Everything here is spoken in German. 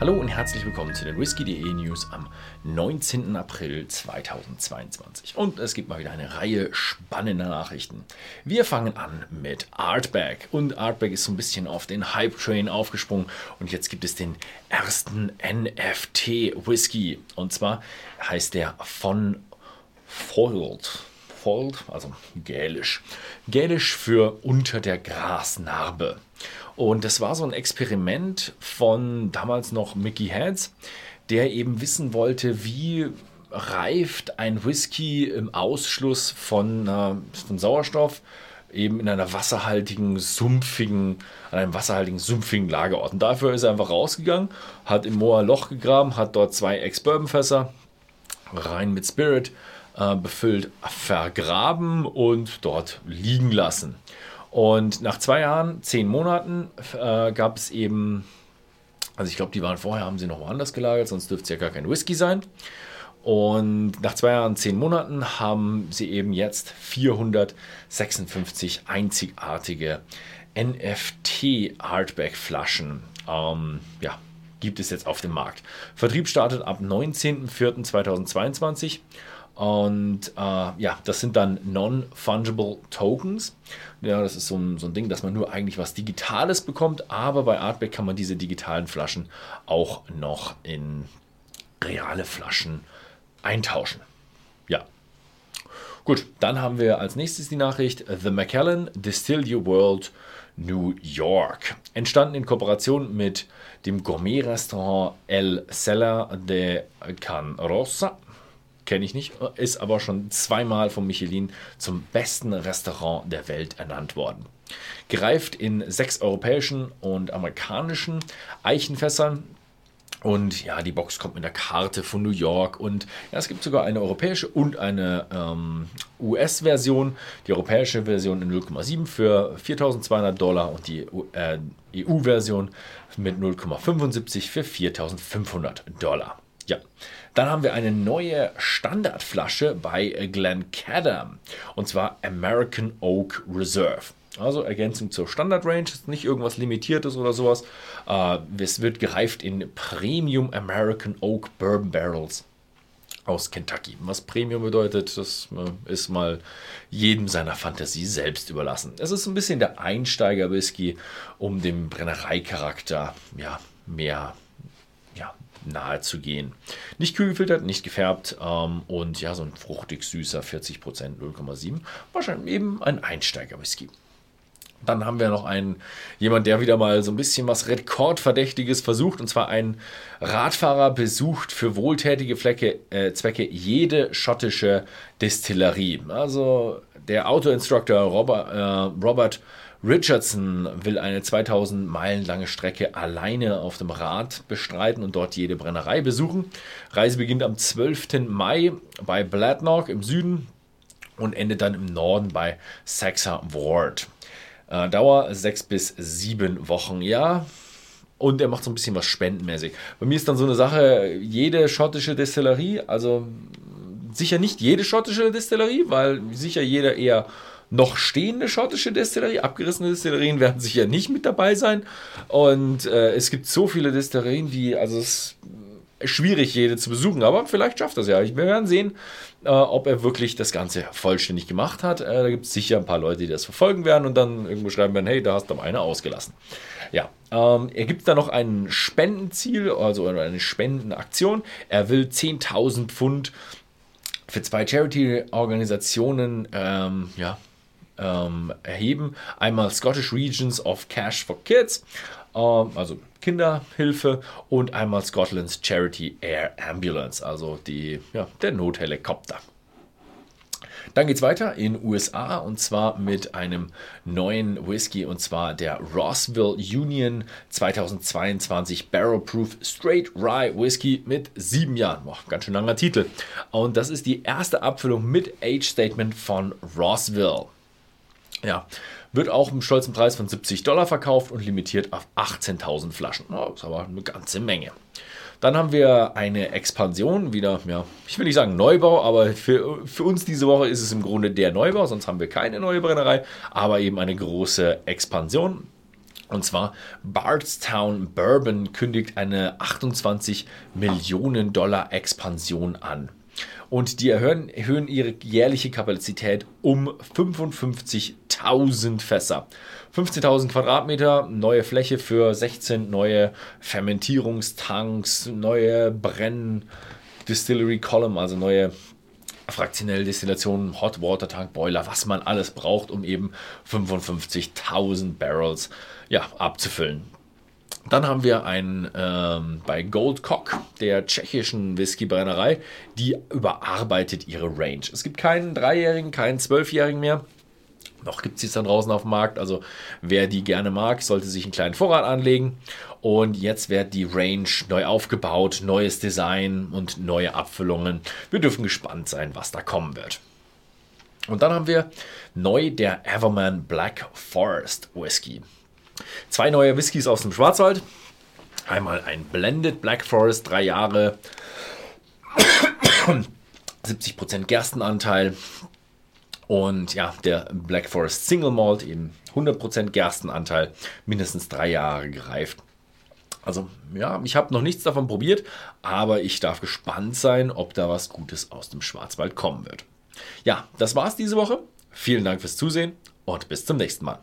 Hallo und herzlich willkommen zu den Whisky.de News am 19. April 2022. Und es gibt mal wieder eine Reihe spannender Nachrichten. Wir fangen an mit Artback. Und Artback ist so ein bisschen auf den Hype-Train aufgesprungen. Und jetzt gibt es den ersten NFT-Whisky. Und zwar heißt der von Foiled. Foiled, also gälisch. Gälisch für unter der Grasnarbe. Und das war so ein Experiment von damals noch Mickey Heads, der eben wissen wollte, wie reift ein Whisky im Ausschluss von, äh, von Sauerstoff eben in einer wasserhaltigen, sumpfigen, an einem wasserhaltigen, sumpfigen Lagerort. Und dafür ist er einfach rausgegangen, hat im ein Loch gegraben, hat dort zwei Ex-Bourbon-Fässer rein mit Spirit äh, befüllt, vergraben und dort liegen lassen. Und nach zwei Jahren, zehn Monaten äh, gab es eben, also ich glaube, die waren vorher, haben sie noch woanders gelagert, sonst dürfte es ja gar kein Whisky sein. Und nach zwei Jahren, zehn Monaten haben sie eben jetzt 456 einzigartige NFT-Hardback-Flaschen. Ähm, ja, gibt es jetzt auf dem Markt. Vertrieb startet ab 19.04.2022 und äh, ja, das sind dann Non-Fungible Tokens. Ja, das ist so ein, so ein Ding, dass man nur eigentlich was Digitales bekommt, aber bei Artback kann man diese digitalen Flaschen auch noch in reale Flaschen eintauschen. Ja. Gut, dann haben wir als nächstes die Nachricht The Macallan Distill Your World New York. Entstanden in Kooperation mit dem Gourmet-Restaurant El Cellar de Can Rosa kenne ich nicht, ist aber schon zweimal von Michelin zum besten Restaurant der Welt ernannt worden. Gereift in sechs europäischen und amerikanischen Eichenfässern. Und ja, die Box kommt mit der Karte von New York und ja, es gibt sogar eine europäische und eine ähm, US-Version. Die europäische Version in 0,7 für 4.200 Dollar und die äh, EU-Version mit 0,75 für 4.500 Dollar. Ja, dann haben wir eine neue Standardflasche bei Glencadam und zwar American Oak Reserve. Also Ergänzung zur Standard Range, ist nicht irgendwas Limitiertes oder sowas. Äh, es wird gereift in Premium American Oak Bourbon Barrels aus Kentucky. Was Premium bedeutet, das äh, ist mal jedem seiner Fantasie selbst überlassen. Es ist ein bisschen der Einsteiger-Whisky, um dem Brennereicharakter ja, mehr nahe zu gehen. Nicht kühl gefiltert, nicht gefärbt ähm, und ja, so ein fruchtig süßer 40% 0,7. Wahrscheinlich eben ein Einsteiger-Whisky. Dann haben wir noch einen, jemand, der wieder mal so ein bisschen was Rekordverdächtiges versucht. Und zwar ein Radfahrer besucht für wohltätige Flecke, äh, Zwecke jede schottische Destillerie. Also der Autoinstructor Robert, äh, Robert Richardson will eine 2000 Meilen lange Strecke alleine auf dem Rad bestreiten und dort jede Brennerei besuchen. Reise beginnt am 12. Mai bei Bladnock im Süden und endet dann im Norden bei Saxa Ward. Äh, Dauer 6 bis 7 Wochen. Ja, und er macht so ein bisschen was spendenmäßig. Bei mir ist dann so eine Sache, jede schottische Destillerie, also sicher nicht jede schottische Destillerie, weil sicher jeder eher noch stehende schottische Destillerie. Abgerissene Destillerien werden sicher nicht mit dabei sein. Und äh, es gibt so viele Destillerien, die, also es ist schwierig, jede zu besuchen, aber vielleicht schafft das ja. Wir werden sehen, äh, ob er wirklich das Ganze vollständig gemacht hat. Äh, da gibt es sicher ein paar Leute, die das verfolgen werden und dann irgendwo schreiben werden, hey, da hast du mal eine ausgelassen. Ja, ähm, er gibt da noch ein Spendenziel, also eine Spendenaktion. Er will 10.000 Pfund für zwei Charity-Organisationen ähm, ja, ähm, erheben. Einmal Scottish Regions of Cash for Kids, ähm, also Kinderhilfe, und einmal Scotland's Charity Air Ambulance, also die, ja, der Nothelikopter. Dann geht es weiter in USA und zwar mit einem neuen Whisky und zwar der Rossville Union 2022 Barrel Proof Straight Rye Whisky mit sieben Jahren. Boah, ganz schön langer Titel. Und das ist die erste Abfüllung mit Age Statement von Rossville. Ja, wird auch im stolzen Preis von 70 Dollar verkauft und limitiert auf 18.000 Flaschen. Das ist aber eine ganze Menge. Dann haben wir eine Expansion, wieder, ja, ich will nicht sagen Neubau, aber für, für uns diese Woche ist es im Grunde der Neubau, sonst haben wir keine neue Brennerei, aber eben eine große Expansion. Und zwar Bardstown Bourbon kündigt eine 28 Millionen Dollar Expansion an. Und die erhöhen, erhöhen ihre jährliche Kapazität um 55.000 Fässer. 15.000 Quadratmeter, neue Fläche für 16 neue Fermentierungstanks, neue Brenn Distillery Column, also neue fraktionelle Destillation, Hot Water Tank Boiler, was man alles braucht, um eben 55.000 Barrels ja, abzufüllen. Dann haben wir einen ähm, bei Goldcock, der tschechischen Whiskybrennerei, die überarbeitet ihre Range. Es gibt keinen Dreijährigen, keinen Zwölfjährigen mehr. Noch gibt es sie dann draußen auf dem Markt. Also wer die gerne mag, sollte sich einen kleinen Vorrat anlegen. Und jetzt wird die Range neu aufgebaut, neues Design und neue Abfüllungen. Wir dürfen gespannt sein, was da kommen wird. Und dann haben wir neu der Everman Black Forest Whisky. Zwei neue Whiskys aus dem Schwarzwald. Einmal ein Blended Black Forest, drei Jahre, 70% Gerstenanteil. Und ja, der Black Forest Single Malt, eben 100% Gerstenanteil, mindestens drei Jahre gereift. Also ja, ich habe noch nichts davon probiert, aber ich darf gespannt sein, ob da was Gutes aus dem Schwarzwald kommen wird. Ja, das war's diese Woche. Vielen Dank fürs Zusehen und bis zum nächsten Mal.